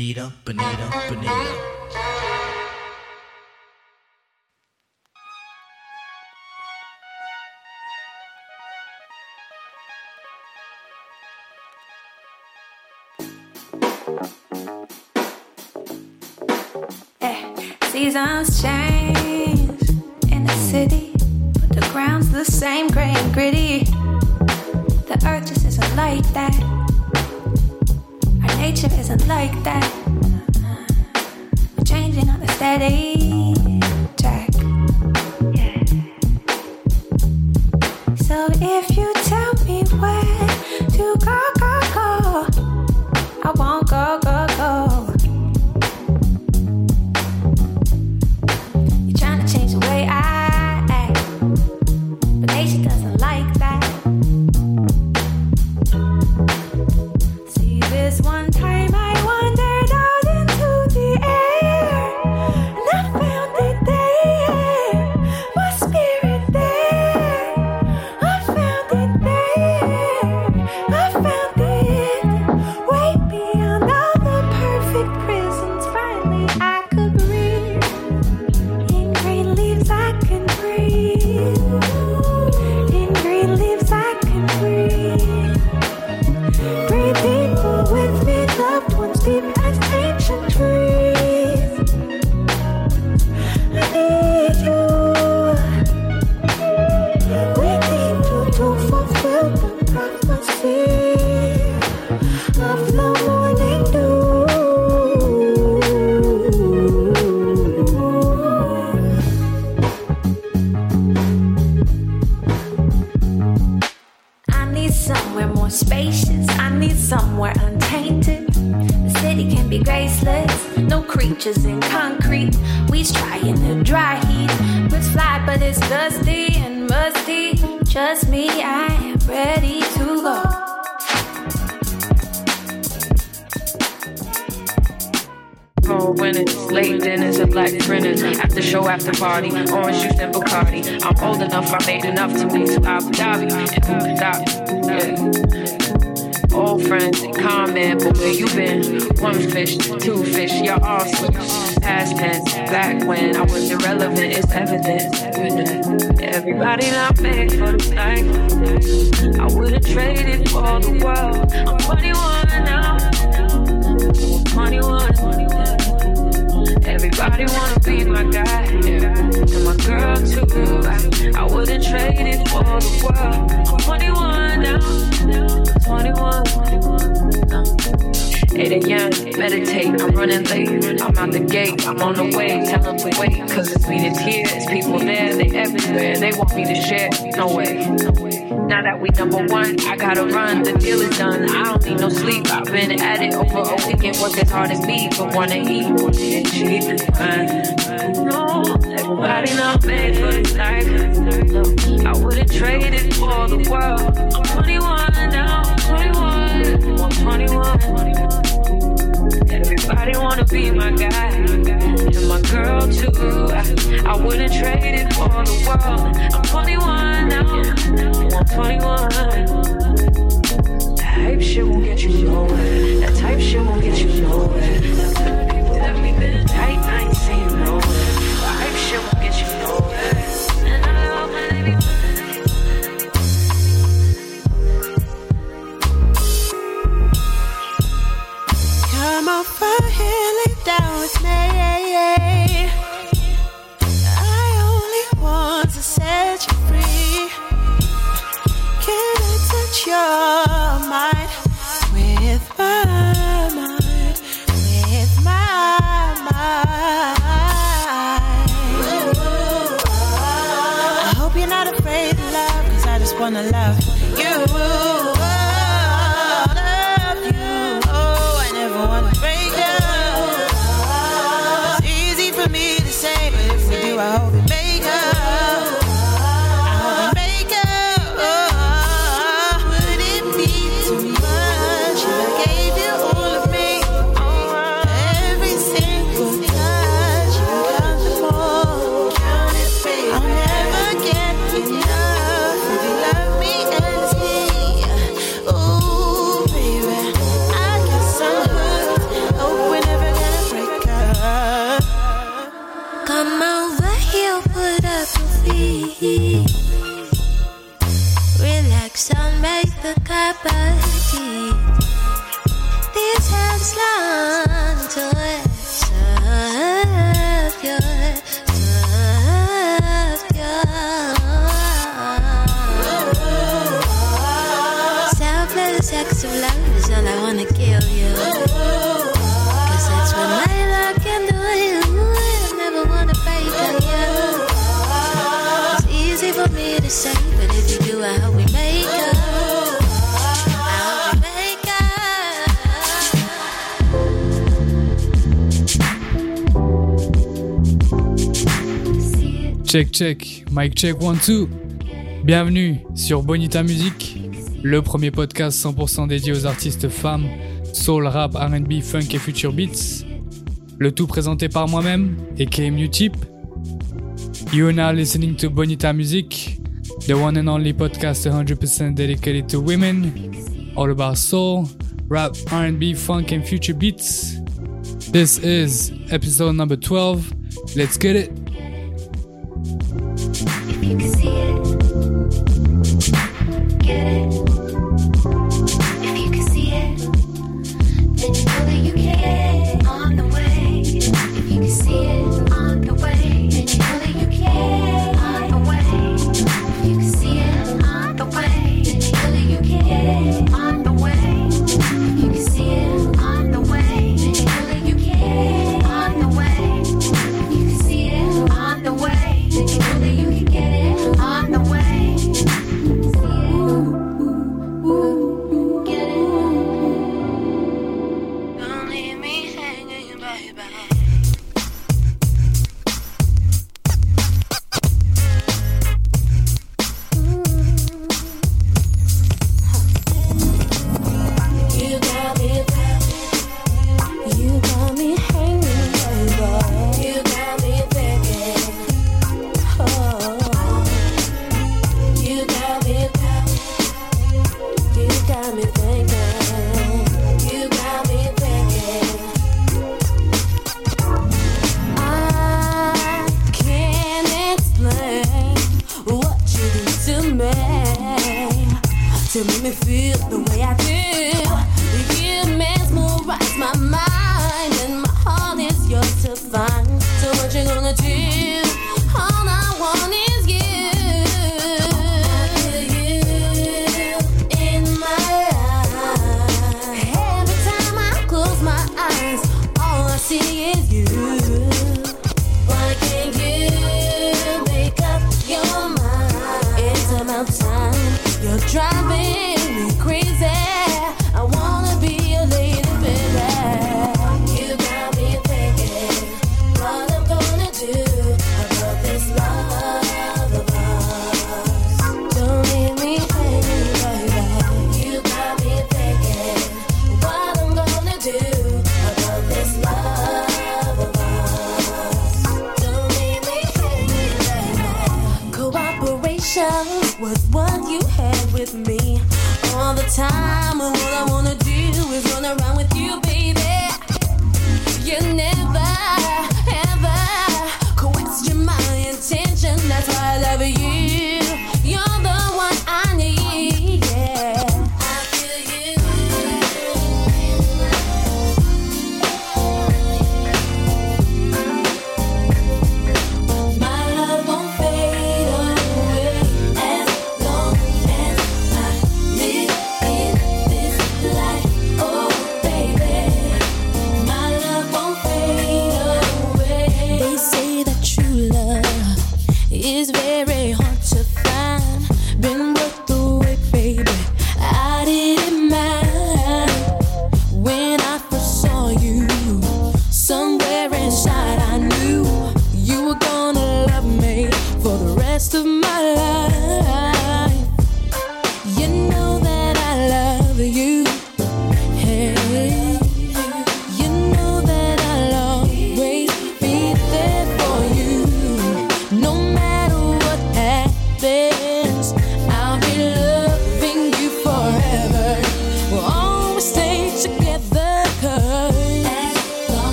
Bonita, Bonita, Bonita. Eh, seasons change that. Cold winters, late dinners and black printers. After show, after party, orange juice and Bacardi. I'm old enough, I made enough to move to Abu Dhabi. And can stop? Yeah. Old friends, they comment, but where you been? One fish, two fish, y'all all switch. Past tense, back when I was irrelevant, it's evident. Everybody not made for the life. I wouldn't trade it for the world. I'm 21. Everybody wanna be my guy, yeah. and my girl too. I, I wouldn't trade it for the world. I'm 21 now, 21. 8 a.m. Meditate, I'm running late. I'm out the gate, I'm on the way. Tell them to wait, cause it's me that's here. It's people there, they everywhere. They want me to share. No way. Now that we number one, I gotta run. The deal is done. I don't need no sleep. I've been at it over a weekend. Work as hard as me, but wanna eat. And cheap is fine. No, everybody not made for this life. I wouldn't trade it for the world. I'm 21 now, 21. I'm 21. Everybody wanna be my guy and my girl too. I, I wouldn't trade it for the world. I'm 21 now, I'm 21. That hype shit won't get you nowhere. That type shit won't get you nowhere. For me to say, but if we do, I hope we make Check, check, mic check, one, two. Bienvenue sur Bonita Music, le premier podcast 100% dédié aux artistes femmes, soul, rap, RB, funk et future beats. Le tout présenté par moi-même et KM Utip. You are now listening to Bonita Music, the one and only podcast 100% dedicated to women, all about soul, rap, RB, funk and future beats. This is episode number 12. Let's get it! Mix.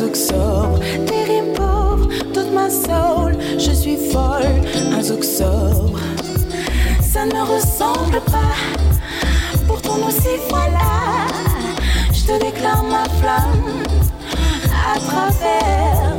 zouk sobre, des rimes pauvres, toute ma soul, je suis folle, un zouk. Ça ne me ressemble pas, pourtant nous y voilà. Je te déclare ma flamme à travers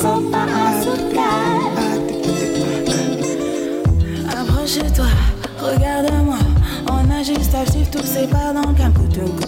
sofa à. Approche-toi, regarde-moi. On a juste à suivre tous ces pas dans le calme.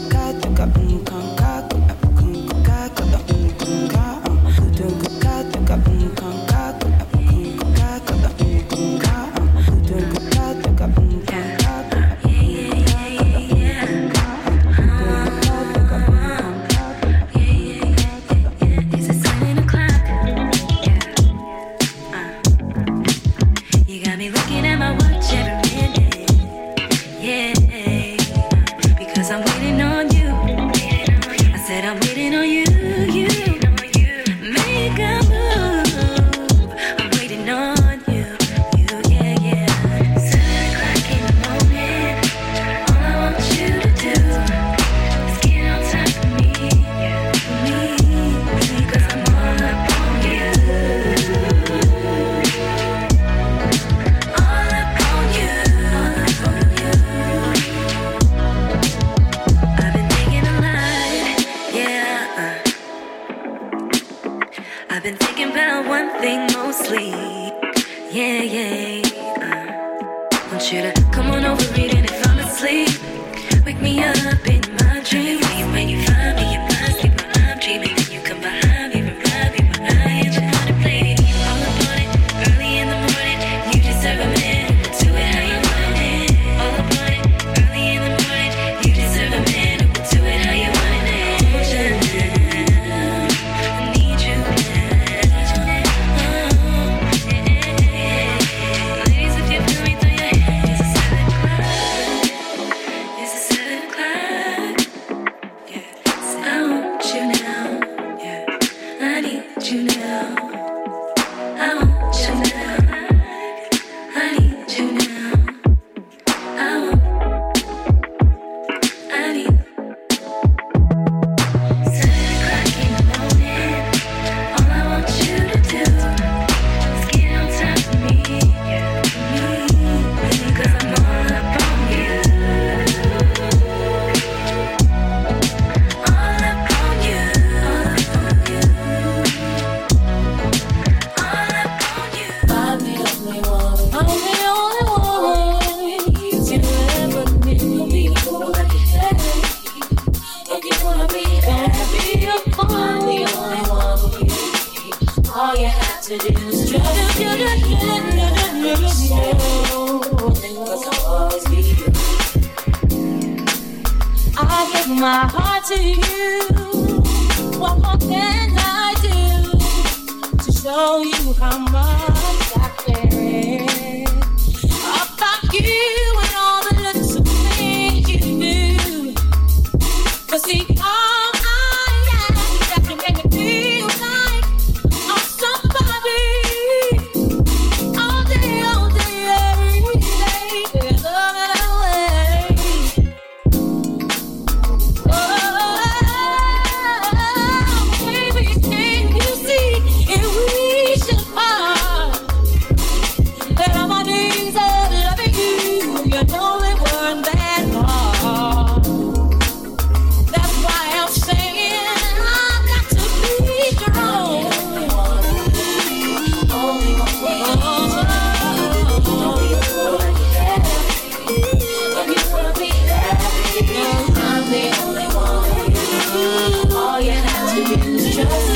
just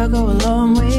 I go a long way.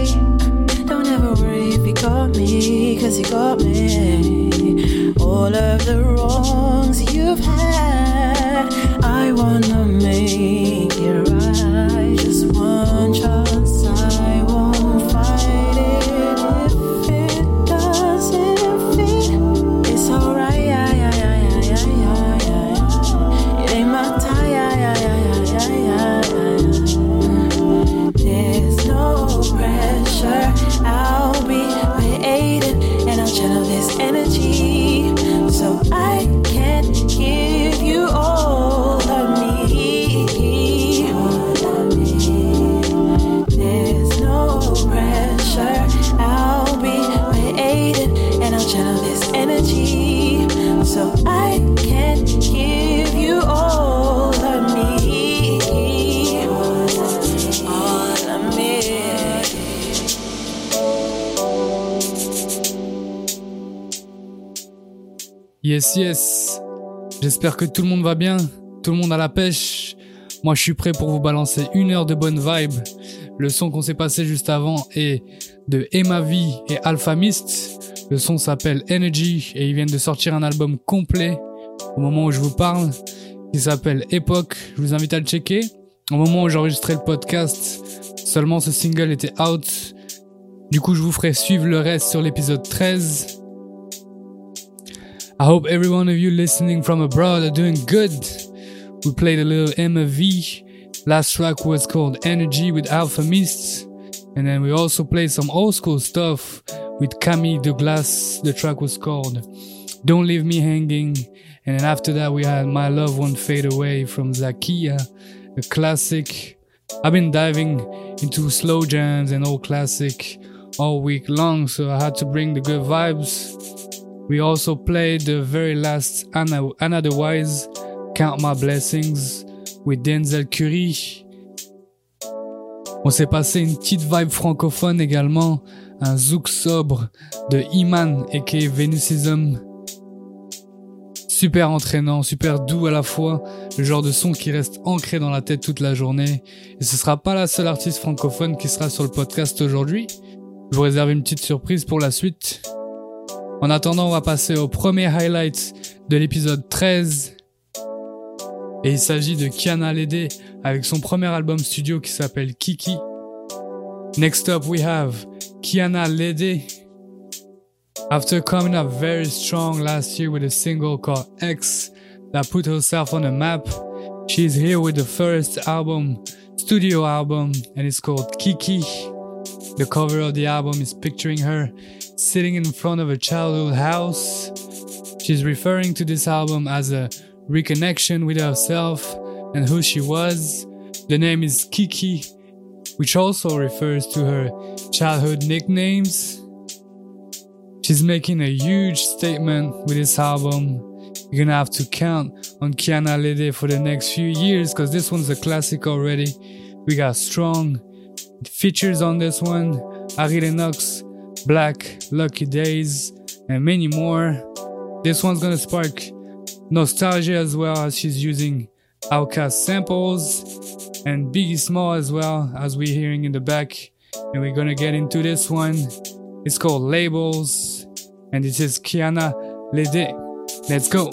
Yes. J'espère que tout le monde va bien, tout le monde à la pêche. Moi, je suis prêt pour vous balancer une heure de bonne vibe. Le son qu'on s'est passé juste avant est de Emma V et Alpha Mist. Le son s'appelle Energy et ils viennent de sortir un album complet au moment où je vous parle qui s'appelle Epoch. Je vous invite à le checker. Au moment où j'enregistrais le podcast, seulement ce single était out. Du coup, je vous ferai suivre le reste sur l'épisode 13. I hope every one of you listening from abroad are doing good. We played a little Emmavie. Last track was called Energy with Alfa Mist. And then we also played some old school stuff with Camille Douglas. The track was called Don't Leave Me Hanging. And then after that, we had My Love Won't Fade Away from Zakia, a classic. I've been diving into slow jams and old classic all week long, so I had to bring the good vibes. We also played the very last Anna, the Wise, Count My Blessings, with Denzel Curry. On s'est passé une petite vibe francophone également, un zouk sobre de Iman aka Venusism. Super entraînant, super doux à la fois, le genre de son qui reste ancré dans la tête toute la journée. Et ce sera pas la seule artiste francophone qui sera sur le podcast aujourd'hui. Je vous réserve une petite surprise pour la suite. En attendant, on va passer au premier highlight de l'épisode 13. Et il s'agit de Kiana Lede avec son premier album studio qui s'appelle Kiki. Next up we have Kiana Lede. After coming up very strong last year with a single called X that put herself on the map, she's here with the first album, studio album, and it's called Kiki. The cover of the album is picturing her sitting in front of a childhood house. She's referring to this album as a reconnection with herself and who she was. The name is Kiki, which also refers to her childhood nicknames. She's making a huge statement with this album. You're gonna have to count on Kiana Lede for the next few years because this one's a classic already. We got strong features on this one. Ari Lennox, 6LACK, Lucky Daye, and many more. This one's gonna spark nostalgia as well as she's using OutKast samples and Biggie Small as well as we're hearing in the back. And we're gonna get into this one. It's called Labels, and this is Kiana Lede. Let's go.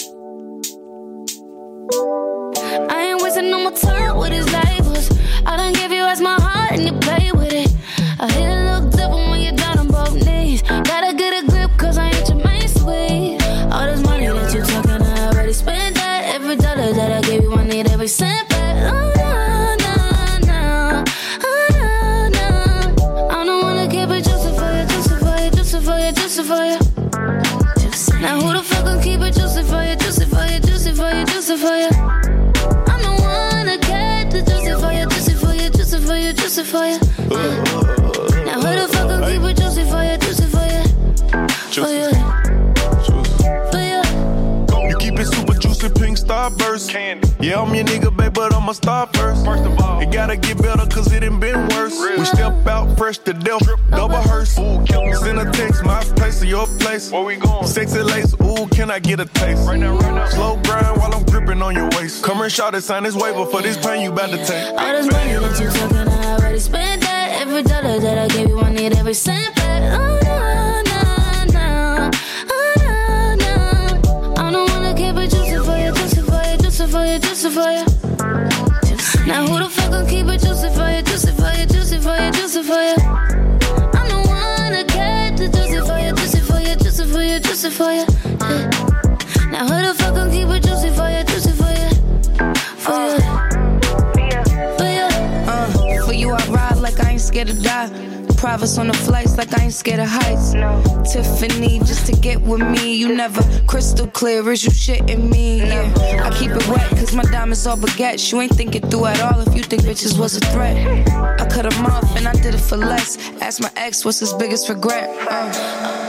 Juicy, pink starburst. Candy. Yeah, I'm your nigga, babe, but I'm a star first. First of all, it gotta get better, cause it ain't been worse. We step out fresh to death, double hearse. Ooh, Send a text, my place to your place. Where we going? Sexy lace, ooh, can I get a taste? Right now, right now. Slow grind while I'm gripping on your waist. Come and shout it, sign this waiver for this pain you about to take. All this money that you talking, I already spent that. Every dollar that I gave you, I need every cent back. Oh, juicy for you. Now who the fuck gon' keep it juicy for you, juicy for you, juicy for you, juicy for you? I'm the one that get the juicy for you, juicy for you, juicy for you, juicy for you. Now who the fuck gon' keep it juicy for you, juicy for you, for you? Uh, for you, I ride like I ain't scared to die. Privates on the flights like I ain't scared of heights. No. Tiffany, just to get with me, you never crystal clear. Is you shitting me? Yeah, I keep it wet cause my diamonds all baguettes. You ain't thinking through at all if you think bitches was a threat. I cut them off and I did it for less. Ask my ex what's his biggest regret. Uh.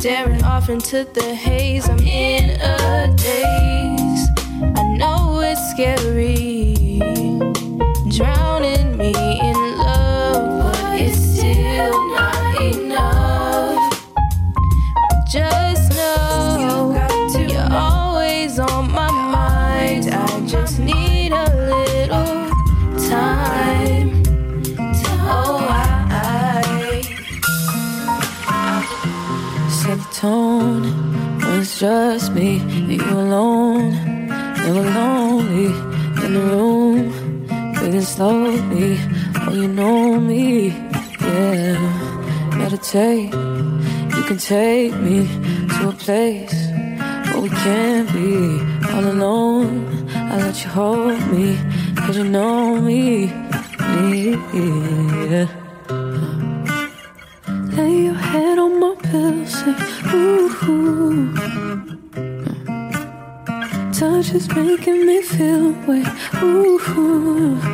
Staring off into the haze, I'm in a daze. I know it's scary. just me and you alone. And we're lonely in the room, breathing slowly. Oh, you know me, yeah. Meditate, you can take me to a place where we can't be all alone. I let you hold me, cause you know me, yeah. just making me feel way Ooh.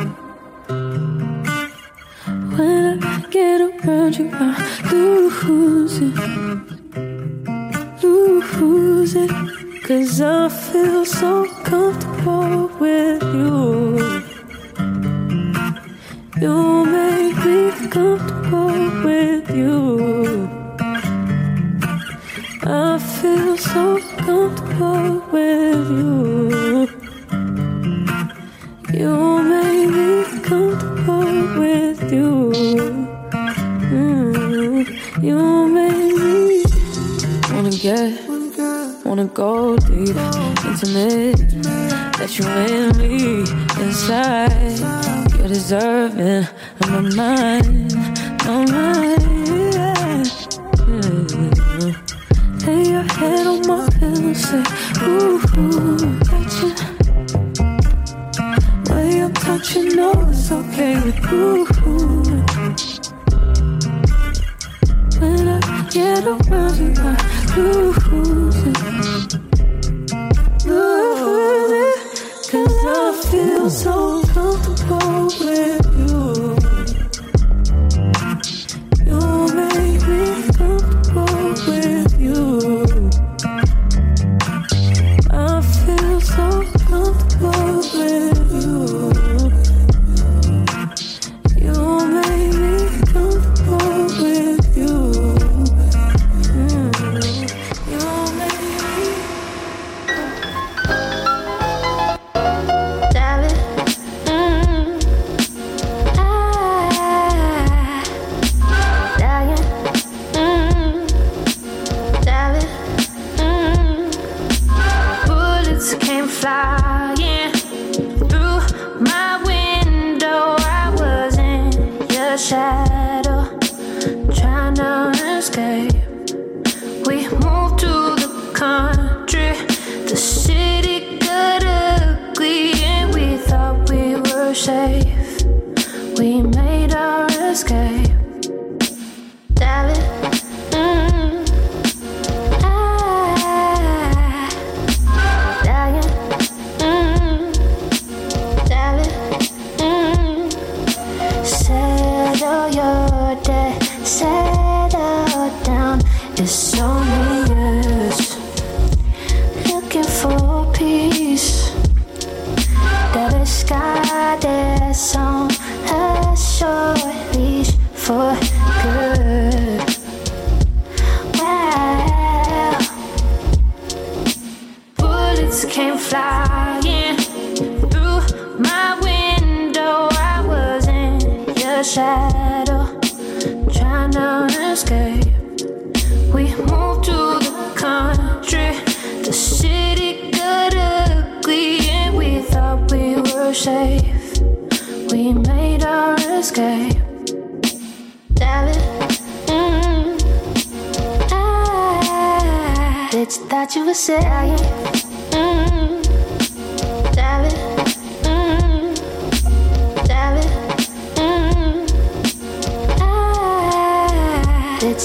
so comfortable with.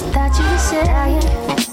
Thought you were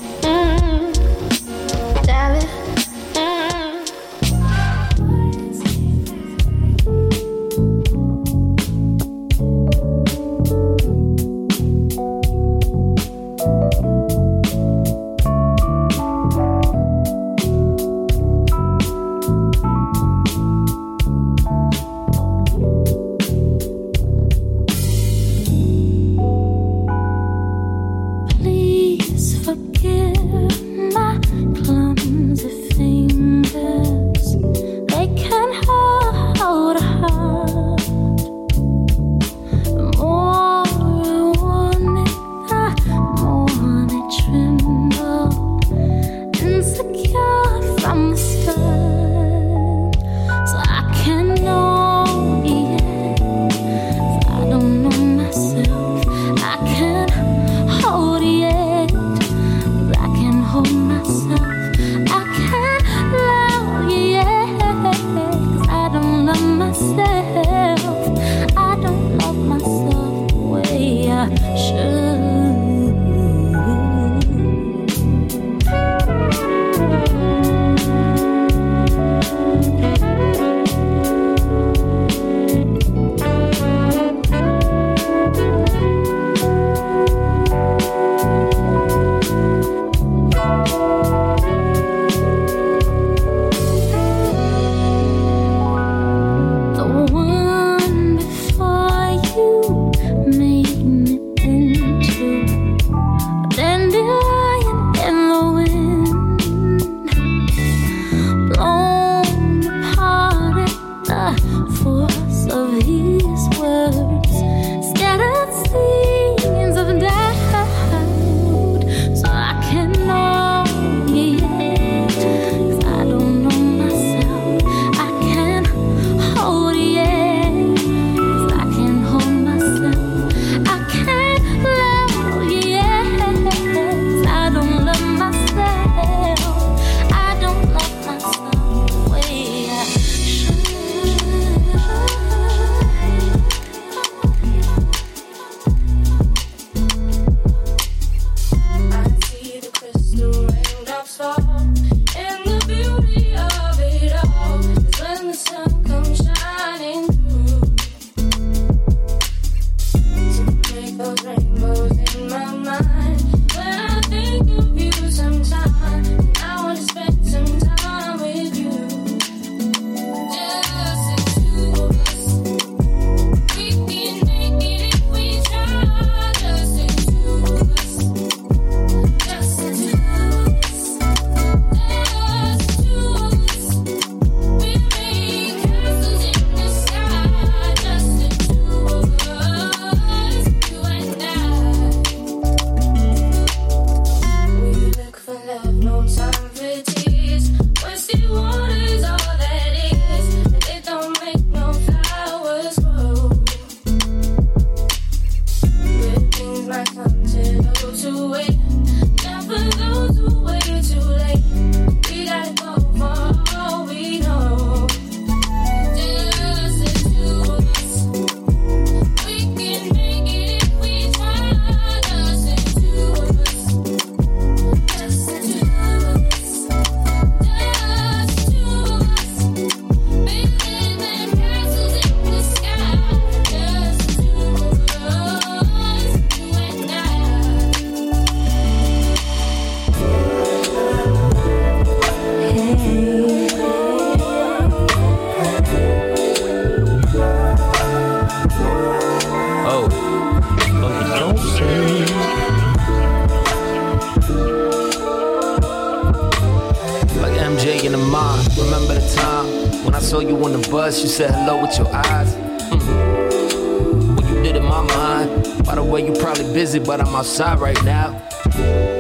outside right now.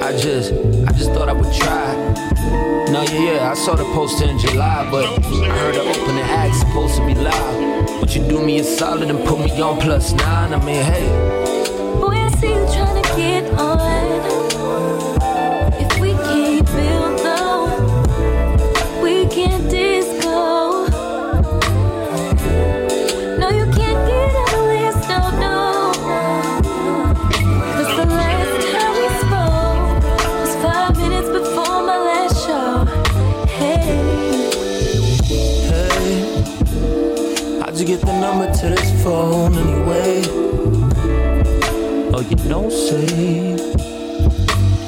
I just, I just thought I would try. No, yeah, yeah, I saw the poster in July, but I heard the opening act supposed to be live. Would you do me a solid and put me on plus nine? I mean, hey. Boy, I see you trying to get on. Phone anyway? Oh, you don't say.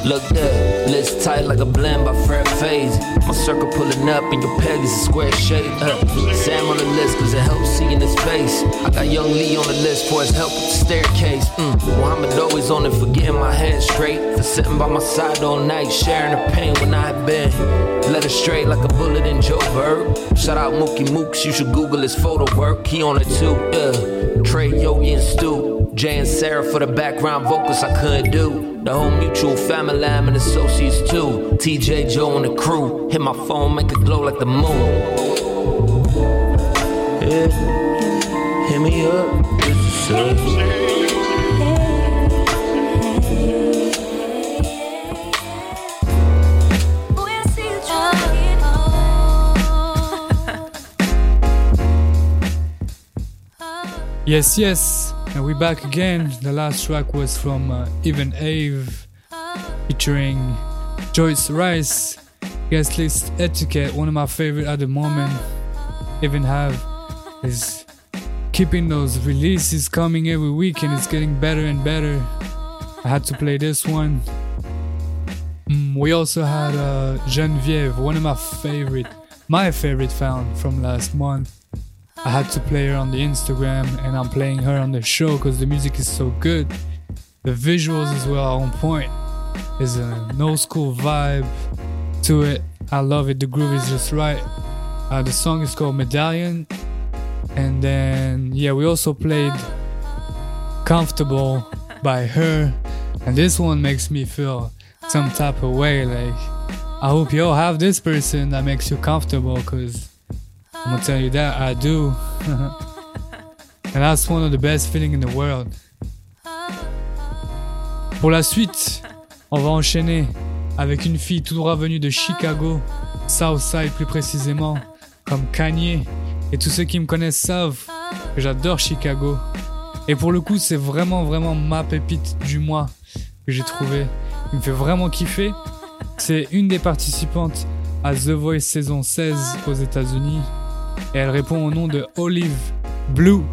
Look there, list tight like a blend by Fred Phase. My circle pulling up and your peg is a square shape. Uh, Sam on the list cause it helps seeing his face. I got young Lee on the list for his help with the staircase. Mm. Muhammad always on it for getting my head straight. For sitting by my side all night, sharing the pain when I had been. Her straight like a bullet in Joe Berg. Shout out Mookie Mooks, you should Google his photo work. He on it too, yeah. Trey, Yogi, and Stu. Jay and Sarah for the background vocals I couldn't do. The whole mutual family lamb and associates too. TJ, Joe, and the crew. Hit my phone, make it glow like the moon. Yeah. Hit me up. This is serious. Boy, I see you trying to get on. Yes, yes, and we're back again. The last track was from uh, Emmavie featuring Joyce Rice. Guest list etiquette, one of my favorite at the moment. Emmavie is keeping those releases coming every week and it's getting better and better. I had to play this one. Mm, we also had uh, Genevieve, one of my favorite, my favorite found from last month. I had to play her on the Instagram and I'm playing her on the show because the music is so good. The visuals as well are on point. There's a no school vibe to it. I love it. The groove is just right. Uh, the song is called Medallion. And then, yeah, we also played Comfortable by her. And this one makes me feel some type of way. Like, I hope y'all have this person that makes you comfortable because I'm gonna tell you that I do. and that's one of the best feeling in the world. Pour la suite, on va enchaîner avec une fille tout droit venue de Chicago, Southside plus précisément, comme Kanye. Et tous ceux qui me connaissent savent que j'adore Chicago. Et pour le coup, c'est vraiment, vraiment ma pépite du mois que j'ai trouvé. Il me fait vraiment kiffer. C'est une des participantes à The Voice saison 16 aux États-Unis. Et elle répond au nom de Olive Blue.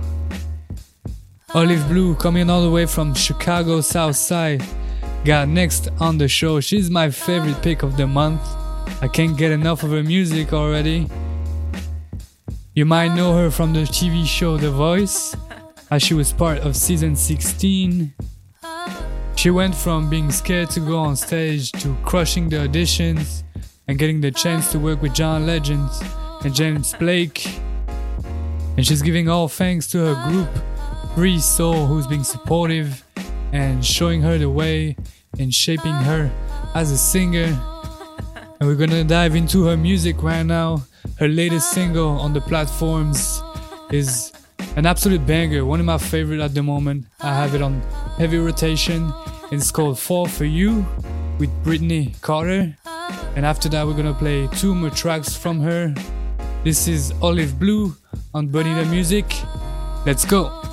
Olive Blue coming all the way from Chicago South Side. Got next on the show. She's my favorite pick of the month. I can't get enough of her music already. You might know her from the TV show The Voice, as she was part of season 16. She went from being scared to go on stage to crushing the auditions and getting the chance to work with John Legend and James Blake. And she's giving all thanks to her group, Free Soul, who's being supportive and showing her the way and shaping her as a singer. And we're gonna dive into her music right now. Her latest single on the platforms is an absolute banger, one of my favorite at the moment. I have it on heavy rotation. It's called Fall for You with Brittany Carter. And after that, we're gonna play two more tracks from her. This is Olive Blue on Bonita Music. Let's go.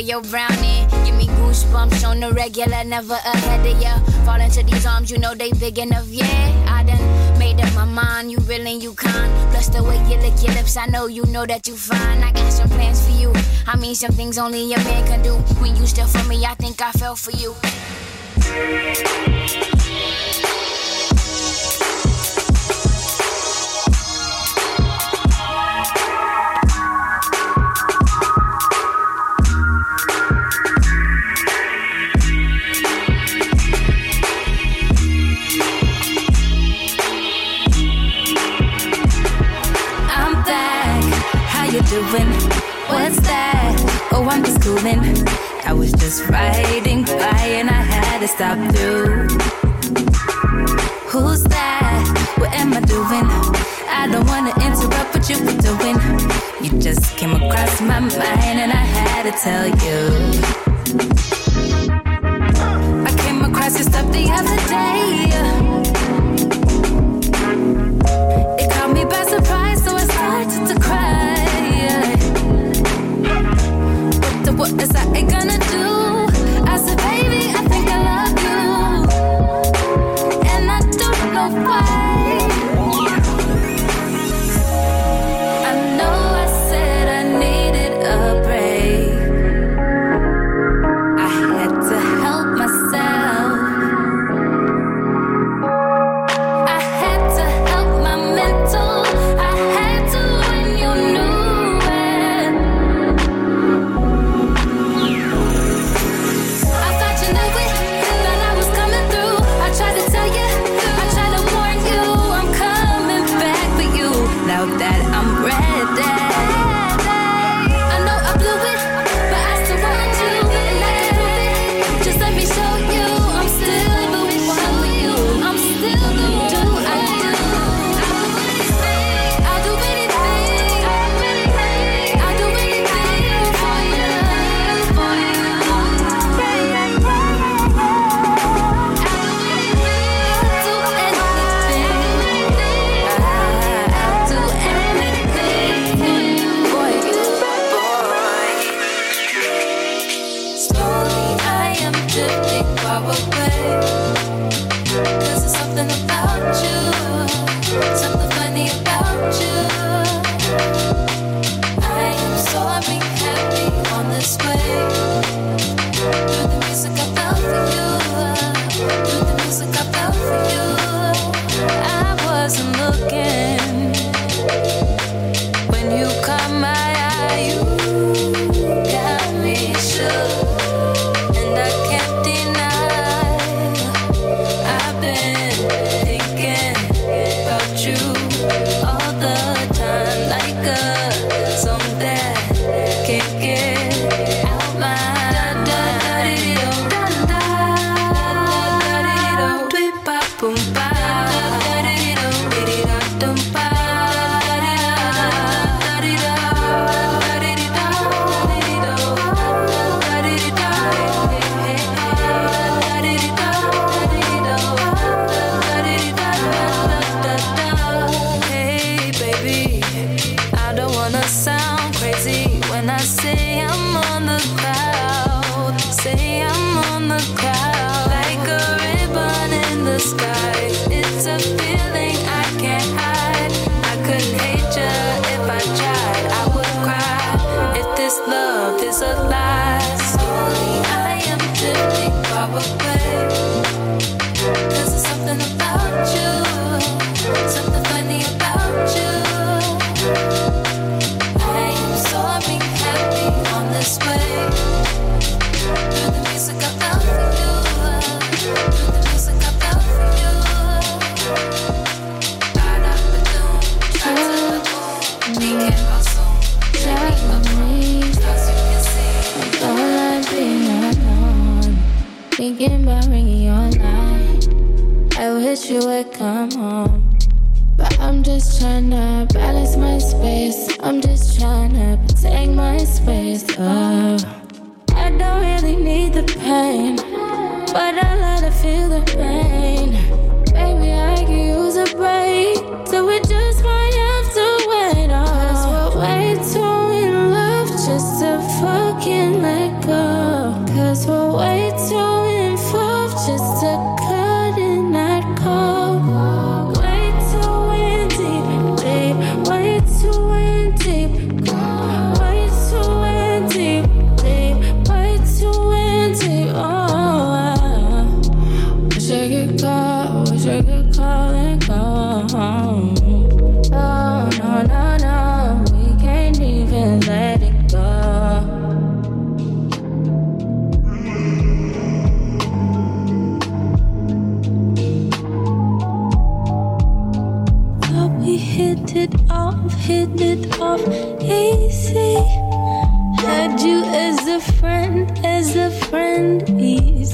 your brownie. Give me goosebumps on the regular, never ahead of ya. Fall into these arms, you know they big enough, yeah. I done made up my mind, you real and you kind. Plus the way you lick your lips, I know you know that you fine. I got some plans for you. I mean, some things only a man can do. When you still for me, I think I fell for you. Who's that? What am I doing? I don't wanna interrupt what you were doing. You just came across my mind and I had to tell you.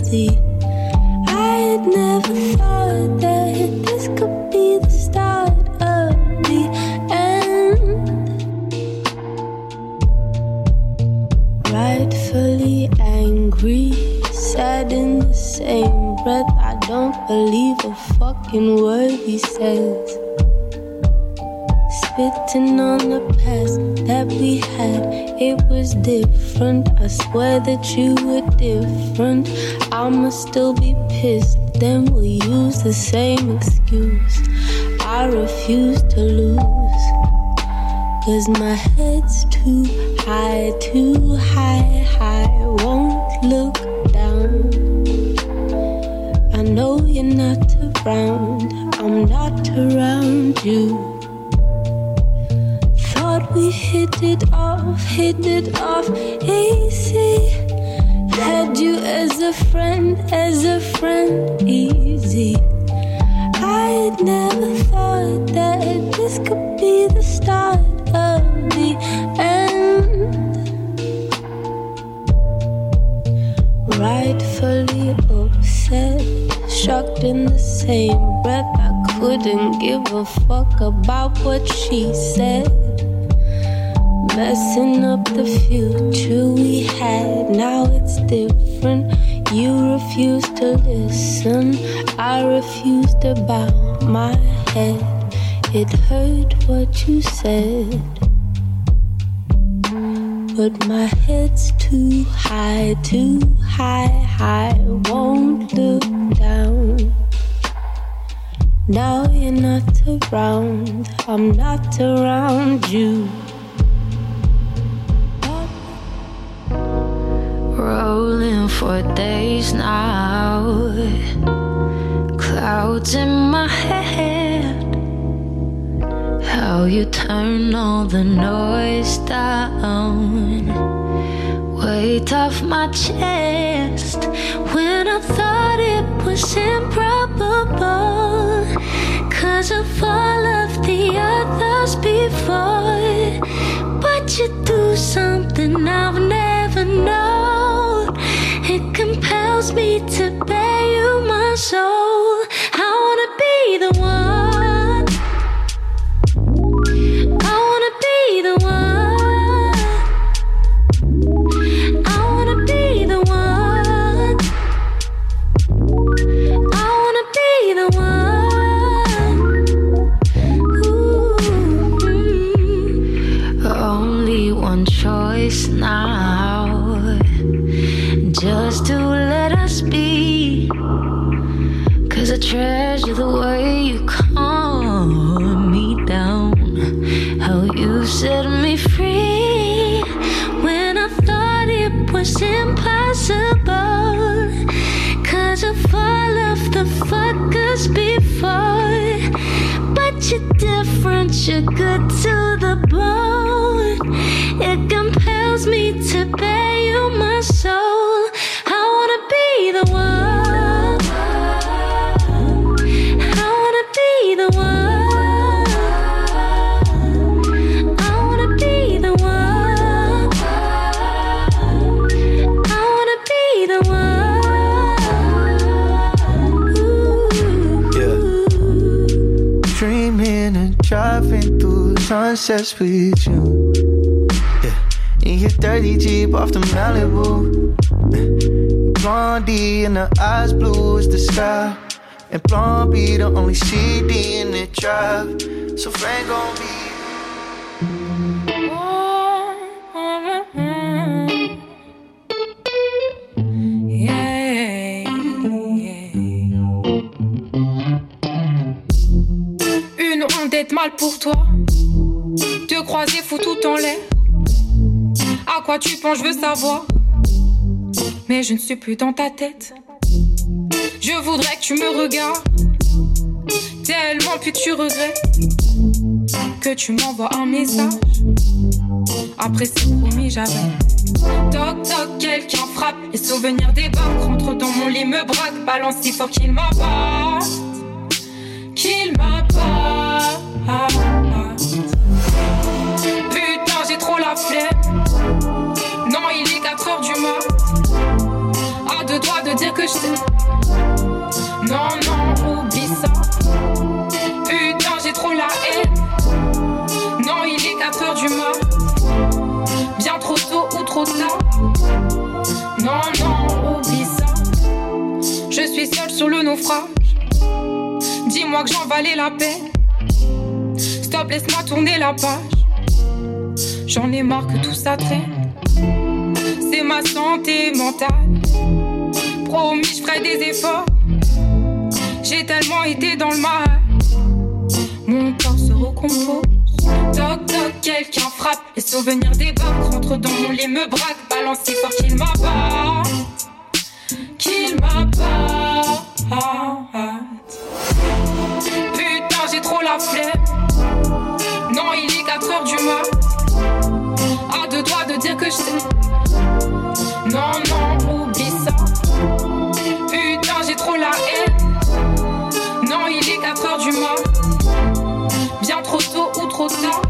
I had never thought that this could be the start of the end. Rightfully angry, sad in the same breath. I don't believe a fucking word he says. Spitting on the past that we had, it was different. I swear that you were different. I'ma still be pissed, then we'll use the same excuse. I refuse to lose. Cause my head's too high, too high, high. Won't look down. I know you're not around, I'm not around you. Hit it off, hit it off easy. Had you as a friend, as a friend, easy. I never thought that this could be the start of the end. Rightfully upset, shocked in the same breath. I couldn't give a fuck about what she said. Messing up the future we had, now it's different. You refuse to listen, I refuse to bow my head. It hurt what you said. But my head's too high, too high, high. Won't look down. Now you're not around, I'm not around you. Rolling for days now. Clouds in my head. How you turn all the noise down. Weight off my chest when I thought it me to bear you my soul. I wanna be the one. Sunsets with you. Yeah. In off the Malibu. Blondie and her eyes blue as the sky. And Blondie the only CD in the drive. So Frank gon' be. Mal pour toi. Te croiser fou tout en l'air. À quoi tu penses, je veux savoir. Mais je ne suis plus dans ta tête. Je voudrais que tu me regardes. Tellement que tu regrettes que tu m'envoies un message. Après c'est promis, j'avais. Toc toc, quelqu'un frappe. Les souvenirs débarquent, rentre dans mon lit, me braque, balance si fort qu'il m'abatte. Qu'il m'abatte. Que. Non, non, oublie ça. Putain, j'ai trop la haine. Non, il est 4 heures du mat. Bien trop tôt ou trop tard. Non, non, oublie ça. Je suis seule sur le naufrage. Dis-moi que j'en valais la peine. Stop, laisse-moi tourner la page. J'en ai marre que tout ça traîne. C'est ma santé mentale. Promis, je ferai des efforts. J'ai tellement été dans le mal. Mon corps se recompose. Toc toc, quelqu'un frappe. Les souvenirs débarquent. Rentre dans mon lit, me braque. Balance si fort qu'il m'abat. Qu'il m'abat. Putain, j'ai trop la flemme. Non, il est 4 heures du mat. À deux doigts de dire que je t'aime. Tôt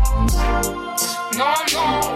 ou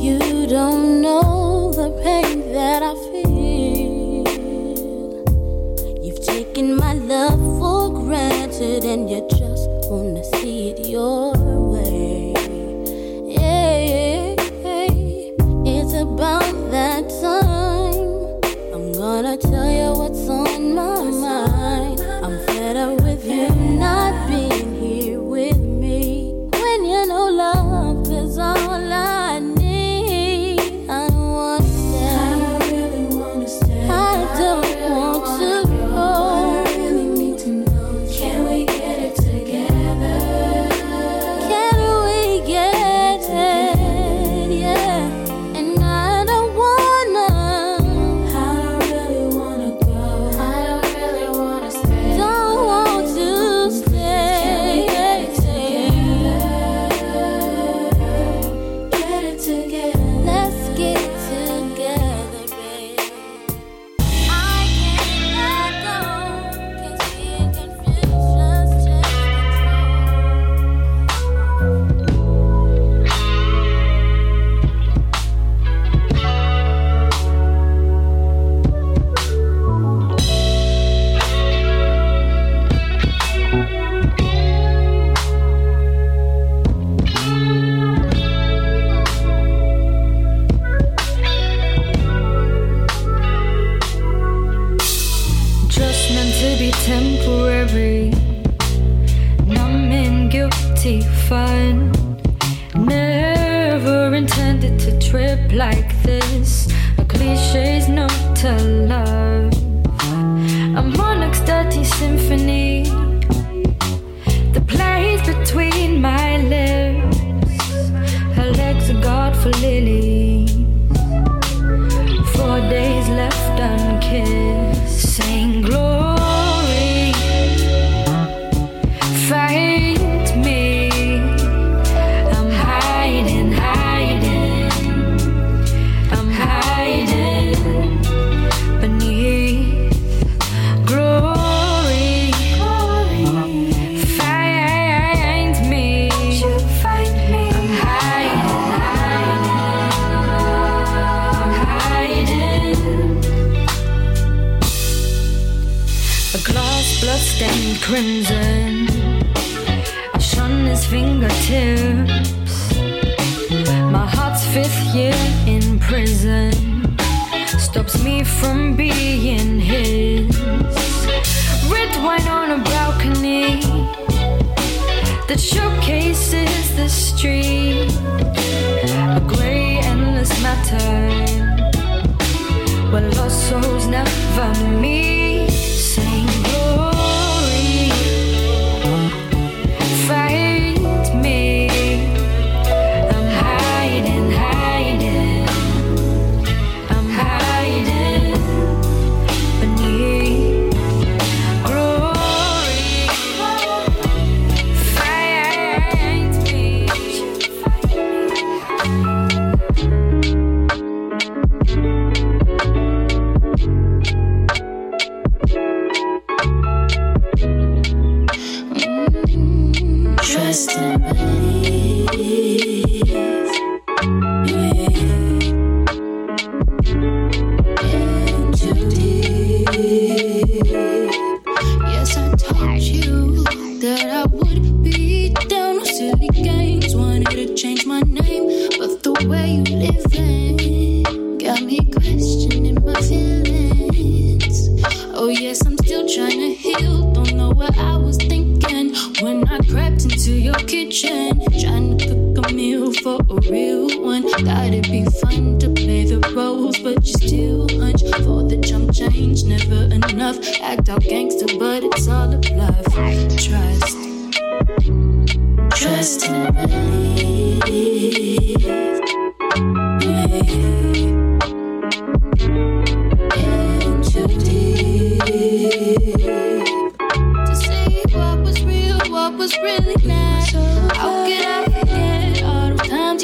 You don't know the pain that I feel. You've taken my love for granted and you just wanna see it your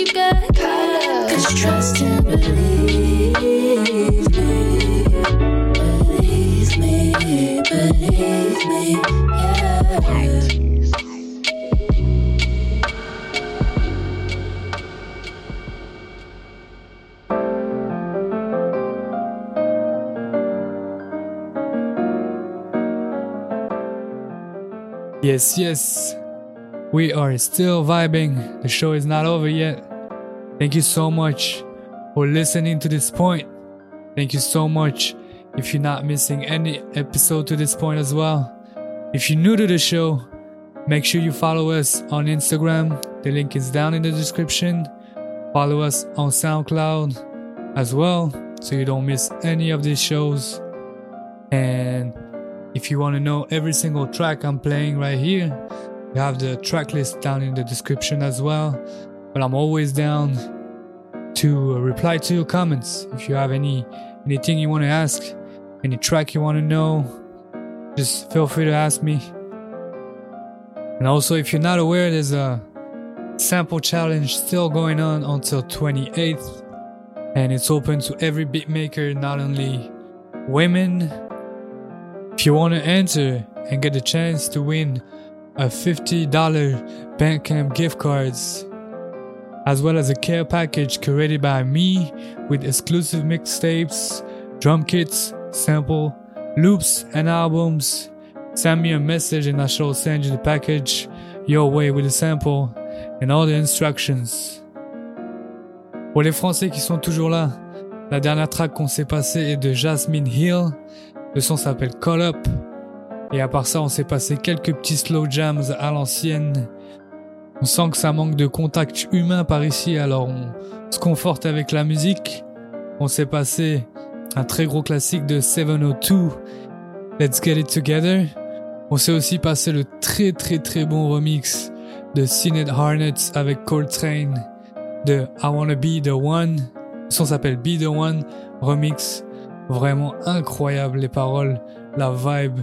you got? Cause trust and believe me, believe me, believe me, yeah. Yes, yes. We are still vibing. The show is not over yet. Thank you so much for listening to this point. Thank you so much if you're not missing any episode to this point as well. If you're new to the show, make sure you follow us on Instagram. The link is down in the description. Follow us on SoundCloud as well so you don't miss any of these shows. And if you want to know every single track I'm playing right here, you have the track list down in the description as well. But I'm always down to uh, reply to your comments. If you have any anything you want to ask, any track you want to know, just feel free to ask me. And also, if you're not aware, there's a sample challenge still going on until 28th, and it's open to every beatmaker, not only women. If you want to enter and get a chance to win a $50 Bandcamp gift cards, as well as a care package curated by me with exclusive mixtapes, drum kits, sample, loops, and albums. Send me a message and I shall send you the package your way with the sample and all the instructions. Pour les Français qui sont toujours là, la dernière track qu'on s'est passée est de Jasmine Hill. Le son s'appelle Call Up. Et à part ça, on s'est passé quelques petits slow jams à l'ancienne. On sent que ça manque de contact humain par ici, alors on se conforte avec la musique. On s'est passé un très gros classique de 702, Let's Get It Together. On s'est aussi passé le très très très bon remix de Sinead Harnett avec Coltrane de I Wanna Be The One. Le son s'appelle Be The One, remix vraiment incroyable, les paroles, la vibe.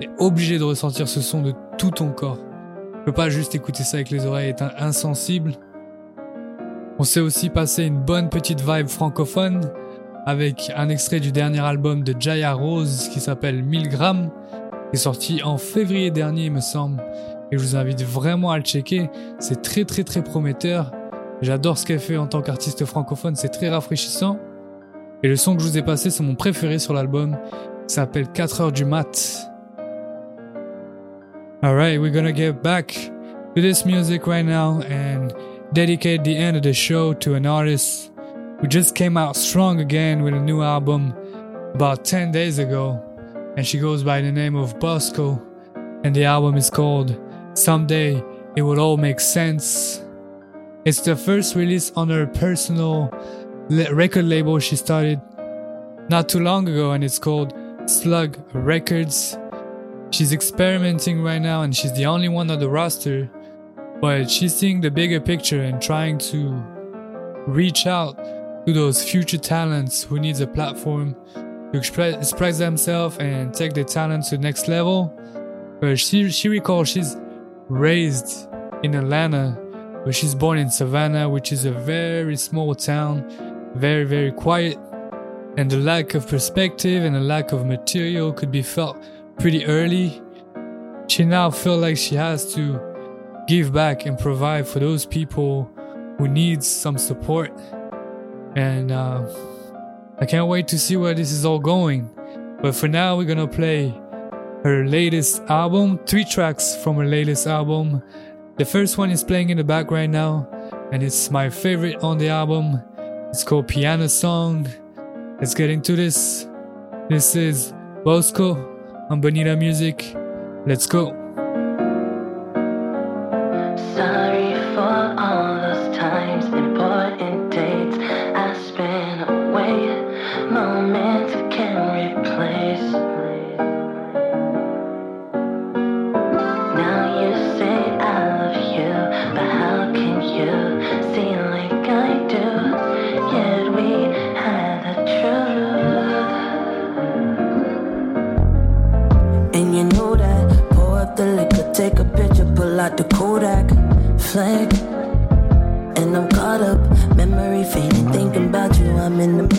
T'es obligé de ressentir ce son de tout ton corps. Peux pas juste écouter ça avec les oreilles, être insensible. On s'est aussi passé une bonne petite vibe francophone avec un extrait du dernier album de Jaya Rose qui s'appelle 1000 grammes, qui est sorti en février dernier, me semble. Et je vous invite vraiment à le checker. C'est très très très prometteur. J'adore ce qu'elle fait en tant qu'artiste francophone, c'est très rafraîchissant. Et le son que je vous ai passé, c'est mon préféré sur l'album. Il s'appelle 4 heures du mat. Alright, we're gonna get back to this music right now and dedicate the end of the show to an artist who just came out strong again with a new album about 10 days ago. And she goes by the name of Bosco. And the album is called Someday It Will All Make Sense. It's the first release on her personal record label she started not too long ago, and it's called Slug Records. She's experimenting right now, and she's the only one on the roster, but she's seeing the bigger picture and trying to reach out to those future talents who needs a platform to express, themselves and take their talent to the next level. But she she recalls she's raised in Atlanta, but she's born in Savannah, which is a very small town, very very quiet, and the lack of perspective and the lack of material could be felt pretty early. She now feels like she has to give back and provide for those people who needs some support. And uh, I can't wait to see where this is all going. But for now, we're gonna play her latest album, three tracks from her latest album. The first one is playing in the back right now, and it's my favorite on the album. It's called Piano Song. Let's get into this. This is Bosco on Bonita Music. Let's go. And I'm caught up, memory fading, thinking about you. I'm in the